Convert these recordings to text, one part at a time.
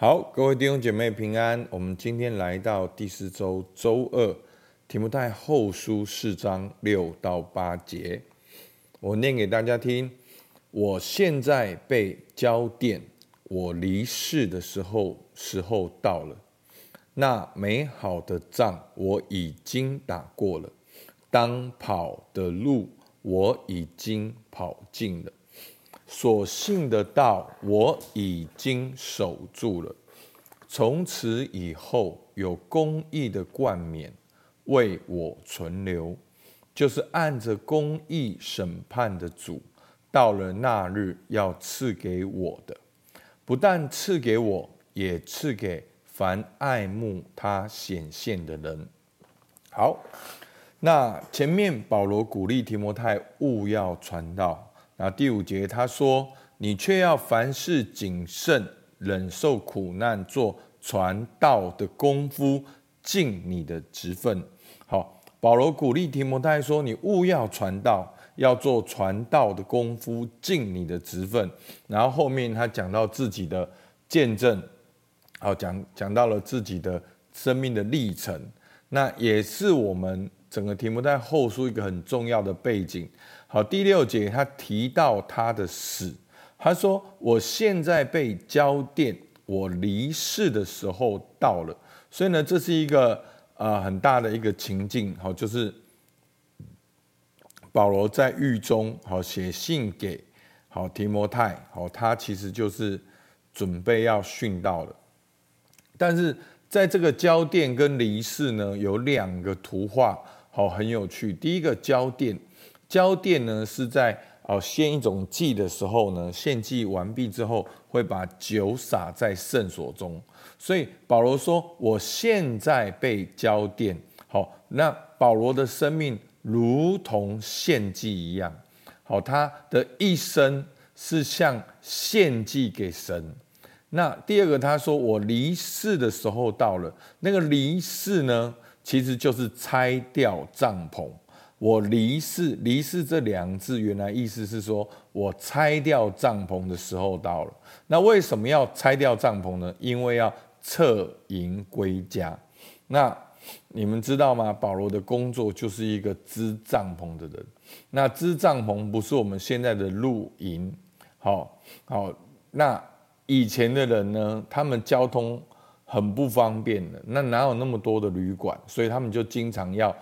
好，各位弟兄姐妹平安。我们今天来到第四周周二，题目太后书四章六到八节，我念给大家听。我现在被浇奠，我离世的时候时候到了。那美好的仗我已经打过了，当跑的路我已经跑尽了。所信的道我已经守住了，从此以后有公义的冠冕为我存留，就是按着公义审判的主，到了那日要赐给我的，不但赐给我，也赐给凡爱慕他显现的人。好，那前面保罗鼓励提摩太勿要传道。那第五节他说：“你却要凡事谨慎，忍受苦难，做传道的功夫，尽你的职分。”好，保罗鼓励提摩太说：“你务要传道，要做传道的功夫，尽你的职分。”然后后面他讲到自己的见证，好，讲讲到了自己的生命的历程，那也是我们整个提摩太后书一个很重要的背景。好，第六节他提到他的死，他说：“我现在被交电，我离世的时候到了。”所以呢，这是一个、呃、很大的一个情境。好，就是保罗在狱中，好写信给好提摩太，好他其实就是准备要殉道了。但是在这个交电跟离世呢，有两个图画，好很有趣。第一个交电。浇奠呢，是在哦献一种祭的时候呢，献祭完毕之后，会把酒洒在圣所中。所以保罗说：“我现在被浇奠。”好，那保罗的生命如同献祭一样。好，他的一生是像献祭给神。那第二个，他说：“我离世的时候到了。”那个离世呢，其实就是拆掉帐篷。我离世，离世这两字原来意思是说，我拆掉帐篷的时候到了。那为什么要拆掉帐篷呢？因为要撤营归家。那你们知道吗？保罗的工作就是一个织帐篷的人。那织帐篷不是我们现在的露营，好好。那以前的人呢，他们交通很不方便的，那哪有那么多的旅馆？所以他们就经常要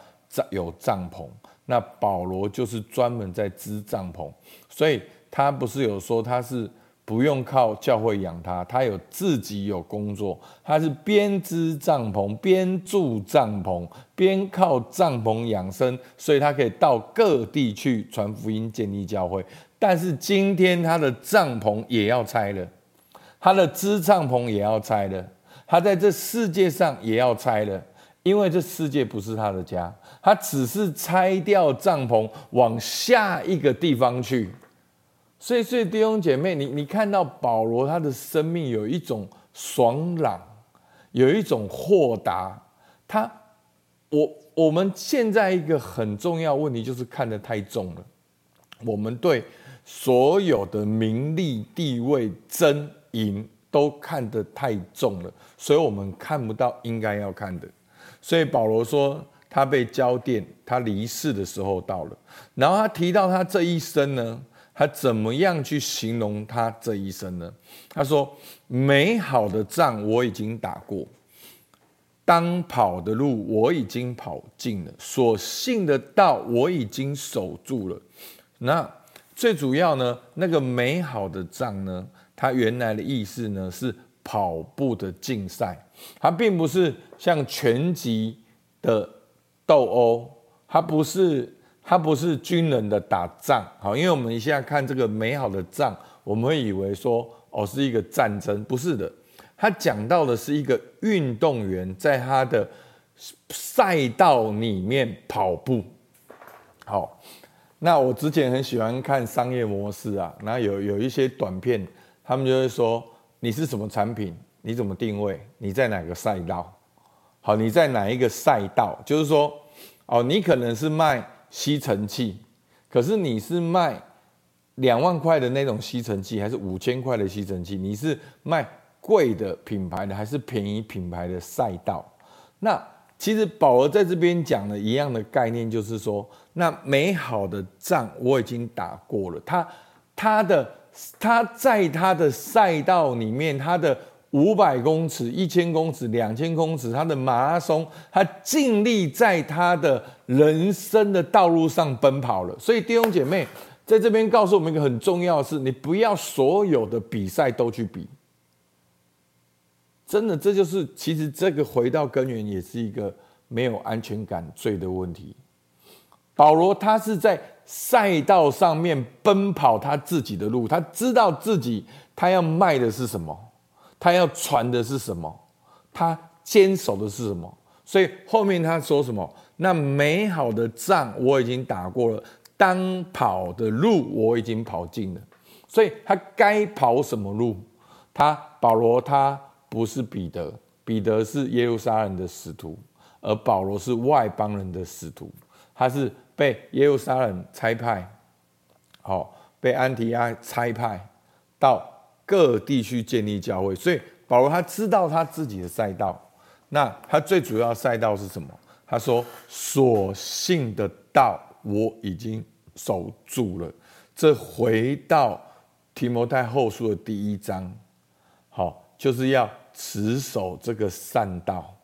有帐篷。那保罗就是专门在织帐篷，所以他不是有说他是不用靠教会养他，他有自己有工作，他是边织帐篷边住帐篷边靠帐篷养生，所以他可以到各地去传福音、建立教会。但是今天他的帐篷也要拆了，他的织帐篷也要拆了，他在这世界上也要拆了。因为这世界不是他的家，他只是拆掉帐篷往下一个地方去。所以，所以弟兄姐妹，你你看到保罗他的生命有一种爽朗，有一种豁达。他，我我们现在一个很重要问题就是看得太重了。我们对所有的名利、地位、争赢都看得太重了，所以我们看不到应该要看的。所以保罗说，他被浇奠，他离世的时候到了。然后他提到他这一生呢，他怎么样去形容他这一生呢？他说：“美好的仗我已经打过，当跑的路我已经跑尽了，所信的道我已经守住了。”那最主要呢，那个美好的仗呢，它原来的意思呢是跑步的竞赛。它并不是像拳击的斗殴，它不是它不是军人的打仗，好，因为我们现在看这个美好的仗，我们会以为说哦是一个战争，不是的，它讲到的是一个运动员在他的赛道里面跑步。好，那我之前很喜欢看商业模式啊，那有有一些短片，他们就会说你是什么产品。你怎么定位？你在哪个赛道？好，你在哪一个赛道？就是说，哦，你可能是卖吸尘器，可是你是卖两万块的那种吸尘器，还是五千块的吸尘器？你是卖贵的品牌的，还是便宜品牌的赛道？那其实保罗在这边讲的一样的概念，就是说，那美好的仗我已经打过了。他他的他在他的赛道里面，他的五百公尺、一千公尺、两千公尺，他的马拉松，他尽力在他的人生的道路上奔跑了。所以弟兄姐妹在这边告诉我们一个很重要的是，你不要所有的比赛都去比。真的，这就是其实这个回到根源，也是一个没有安全感罪的问题。保罗他是在赛道上面奔跑他自己的路，他知道自己他要卖的是什么，他要传的是什么，他坚守的是什么。所以后面他说什么？那美好的仗我已经打过了，当跑的路我已经跑尽了。所以他该跑什么路？他保罗他。不是彼得，彼得是耶路撒冷的使徒，而保罗是外邦人的使徒。他是被耶路撒冷差派，好，被安提阿差派到各地去建立教会。所以保罗他知道他自己的赛道。那他最主要赛道是什么？他说：“所信的道我已经守住了。”这回到提摩太后书的第一章，好。就是要持守这个善道，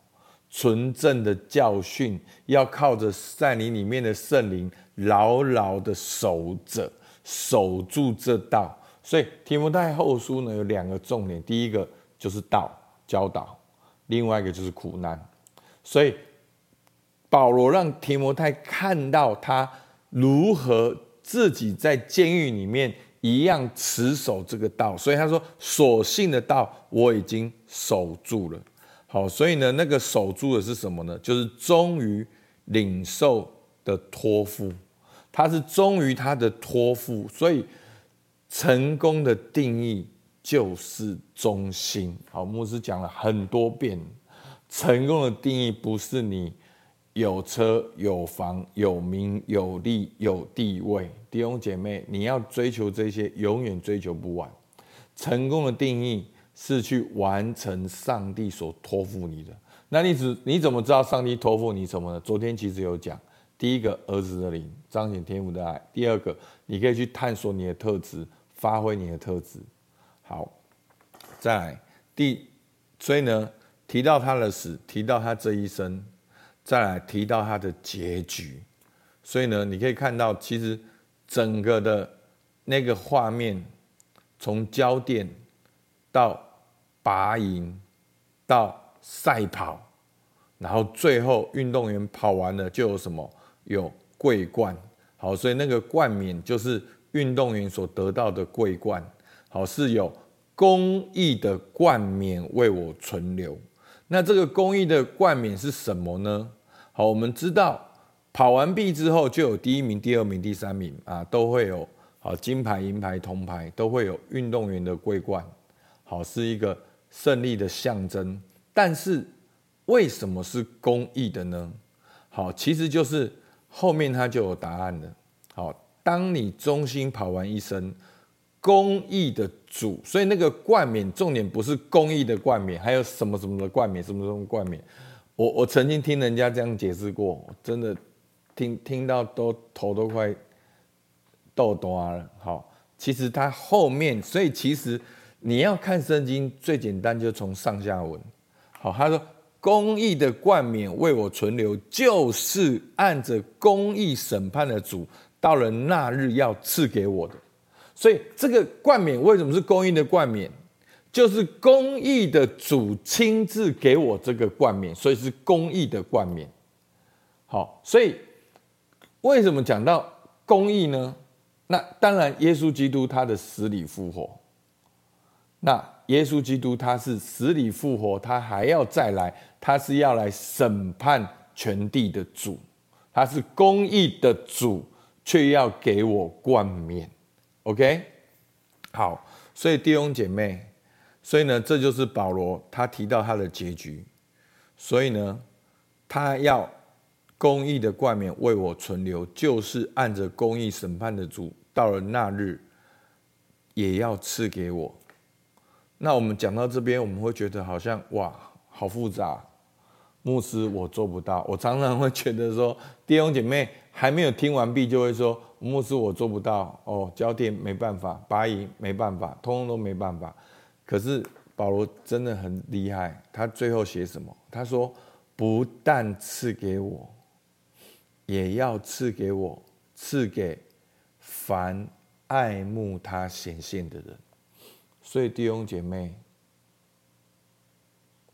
纯正的教训，要靠着在你里面的圣灵，牢牢的守着，守住这道。所以提摩太后书呢有两个重点，第一个就是道教导，另外一个就是苦难。所以保罗让提摩太看到他如何自己在监狱里面。一样持守这个道，所以他说：“所信的道我已经守住了。”好，所以呢，那个守住的是什么呢？就是忠于领受的托付，他是忠于他的托付。所以成功的定义就是忠心。好，牧师讲了很多遍，成功的定义不是你。有车有房有名有利有地位，弟兄姐妹，你要追求这些，永远追求不完。成功的定义是去完成上帝所托付你的。那你只你怎么知道上帝托付你什么呢？昨天其实有讲，第一个儿子的灵彰显天父的爱，第二个你可以去探索你的特质，发挥你的特质。好，再来第，所以呢，提到他的死，提到他这一生。再来提到他的结局，所以呢，你可以看到，其实整个的那个画面，从交点到拔营到赛跑，然后最后运动员跑完了就有什么？有桂冠。好，所以那个冠冕就是运动员所得到的桂冠。好，是有公益的冠冕为我存留。那这个公益的冠冕是什么呢？好，我们知道跑完毕之后就有第一名、第二名、第三名啊，都会有好金牌、银牌、铜牌，都会有运动员的桂冠。好，是一个胜利的象征。但是为什么是公益的呢？好，其实就是后面它就有答案了。好，当你忠心跑完一生。公益的主，所以那个冠冕重点不是公益的冠冕，还有什么什么的冠冕，什么什么冠冕。我我曾经听人家这样解释过，真的听听到都头都快豆大了。好，其实它后面，所以其实你要看圣经最简单，就从上下文。好，他说公义的冠冕为我存留，就是按着公义审判的主，到了那日要赐给我的。所以这个冠冕为什么是公义的冠冕？就是公义的主亲自给我这个冠冕，所以是公义的冠冕。好，所以为什么讲到公义呢？那当然，耶稣基督他的死里复活。那耶稣基督他是死里复活，他还要再来，他是要来审判全地的主，他是公义的主，却要给我冠冕。OK，好，所以弟兄姐妹，所以呢，这就是保罗他提到他的结局，所以呢，他要公义的冠冕为我存留，就是按着公义审判的主，到了那日也要赐给我。那我们讲到这边，我们会觉得好像哇，好复杂。牧师，我做不到。我常常会觉得说，弟兄姐妹还没有听完毕，就会说，牧师，我做不到。哦，交电没办法，拔营没办法，通通都没办法。可是保罗真的很厉害，他最后写什么？他说，不但赐给我，也要赐给我，赐给凡爱慕他显现的人。所以弟兄姐妹，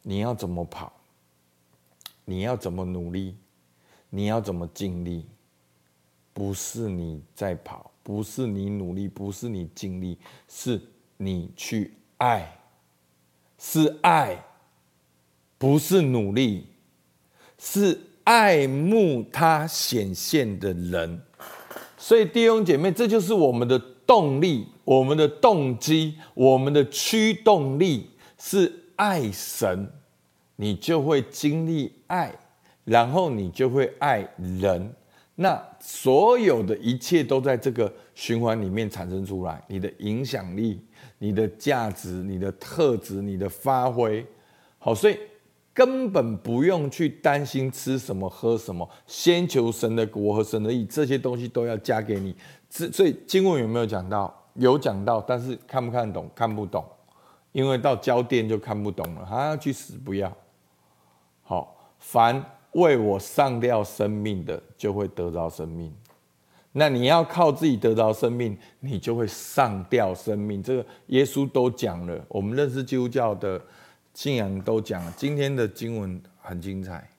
你要怎么跑？你要怎么努力？你要怎么尽力？不是你在跑，不是你努力，不是你尽力，是你去爱，是爱，不是努力，是爱慕他显现的人。所以弟兄姐妹，这就是我们的动力，我们的动机，我们的驱动力是爱神。你就会经历爱，然后你就会爱人，那所有的一切都在这个循环里面产生出来。你的影响力、你的价值、你的特质、你的发挥，好，所以根本不用去担心吃什么、喝什么，先求神的国和神的义，这些东西都要加给你。之所以经文有没有讲到？有讲到，但是看不看懂？看不懂，因为到交电就看不懂了。他要去死，不要。好，凡为我上吊生命的，就会得到生命。那你要靠自己得到生命，你就会上吊生命。这个耶稣都讲了，我们认识基督教的信仰都讲了。今天的经文很精彩，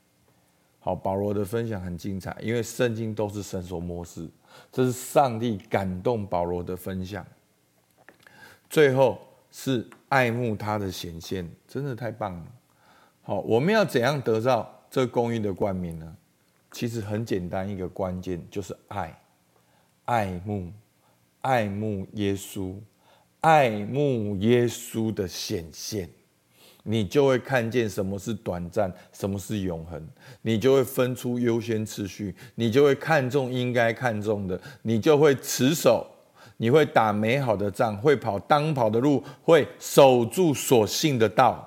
好，保罗的分享很精彩，因为圣经都是神所默示，这是上帝感动保罗的分享。最后是爱慕他的显现，真的太棒了。好，我们要怎样得到这公义的冠冕呢？其实很简单，一个关键就是爱，爱慕，爱慕耶稣，爱慕耶稣的显现，你就会看见什么是短暂，什么是永恒，你就会分出优先次序，你就会看重应该看重的，你就会持守，你会打美好的仗，会跑当跑的路，会守住所信的道。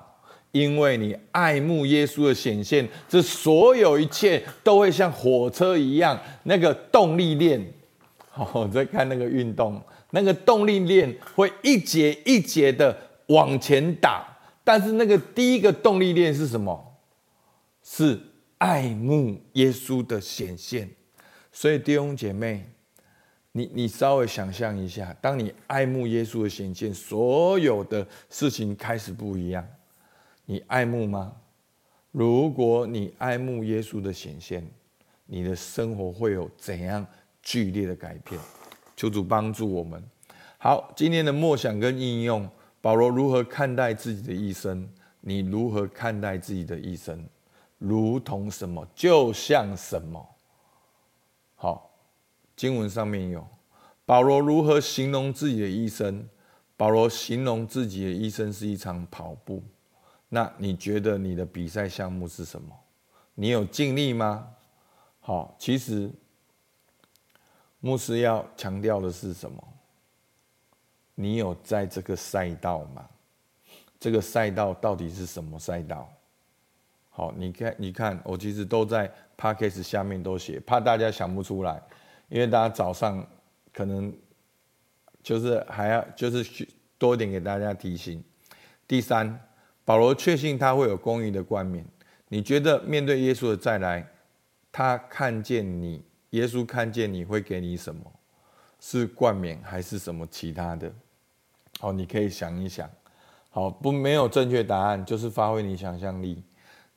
因为你爱慕耶稣的显现，这所有一切都会像火车一样，那个动力链。好，我在看那个运动，那个动力链会一节一节的往前打。但是那个第一个动力链是什么？是爱慕耶稣的显现。所以弟兄姐妹，你你稍微想象一下，当你爱慕耶稣的显现，所有的事情开始不一样。你爱慕吗？如果你爱慕耶稣的显现，你的生活会有怎样剧烈的改变？求主帮助我们。好，今天的默想跟应用，保罗如何看待自己的一生？你如何看待自己的一生？如同什么？就像什么？好，经文上面有保罗如何形容自己的一生？保罗形容自己的一生是一场跑步。那你觉得你的比赛项目是什么？你有尽力吗？好，其实牧师要强调的是什么？你有在这个赛道吗？这个赛道到底是什么赛道？好，你看，你看，我其实都在 Podcast 下面都写，怕大家想不出来，因为大家早上可能就是还要就是多一点给大家提醒。第三。保罗确信他会有公义的冠冕。你觉得面对耶稣的再来，他看见你，耶稣看见你会给你什么？是冠冕还是什么其他的？好，你可以想一想。好，不，没有正确答案，就是发挥你想象力。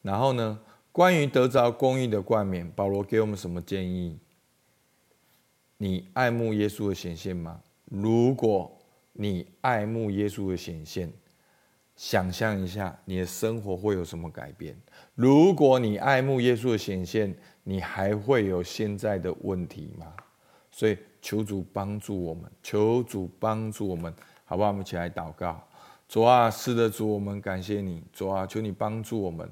然后呢，关于得着公义的冠冕，保罗给我们什么建议？你爱慕耶稣的显现吗？如果你爱慕耶稣的显现，想象一下，你的生活会有什么改变？如果你爱慕耶稣的显现，你还会有现在的问题吗？所以求主帮助我们，求主帮助我们，好不好？我们一起来祷告。主啊，是的，主，我们感谢你。主啊，求你帮助我们，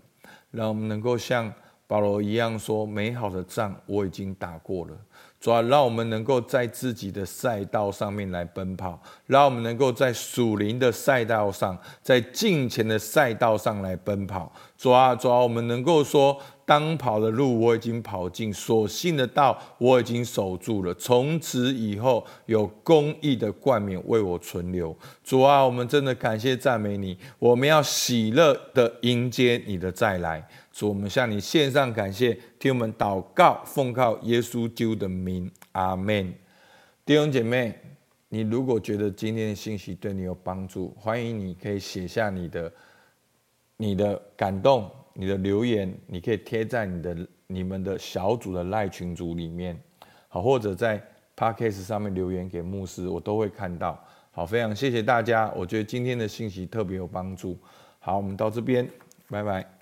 让我们能够像保罗一样说：美好的仗我已经打过了。主啊，让我们能够在自己的赛道上面来奔跑，让我们能够在属灵的赛道上，在敬虔的赛道上来奔跑。主啊，主啊，我们能够说，当跑的路我已经跑尽，所信的道我已经守住了。从此以后，有公义的冠冕为我存留。主啊，我们真的感谢赞美你，我们要喜乐的迎接你的再来。主，我们向你献上感谢，听我们祷告，奉靠耶稣基督的名，阿门。弟兄姐妹，你如果觉得今天的信息对你有帮助，欢迎你可以写下你的你的感动，你的留言，你可以贴在你的你们的小组的赖群组里面，好，或者在 Podcast 上面留言给牧师，我都会看到。好，非常谢谢大家，我觉得今天的信息特别有帮助。好，我们到这边，拜拜。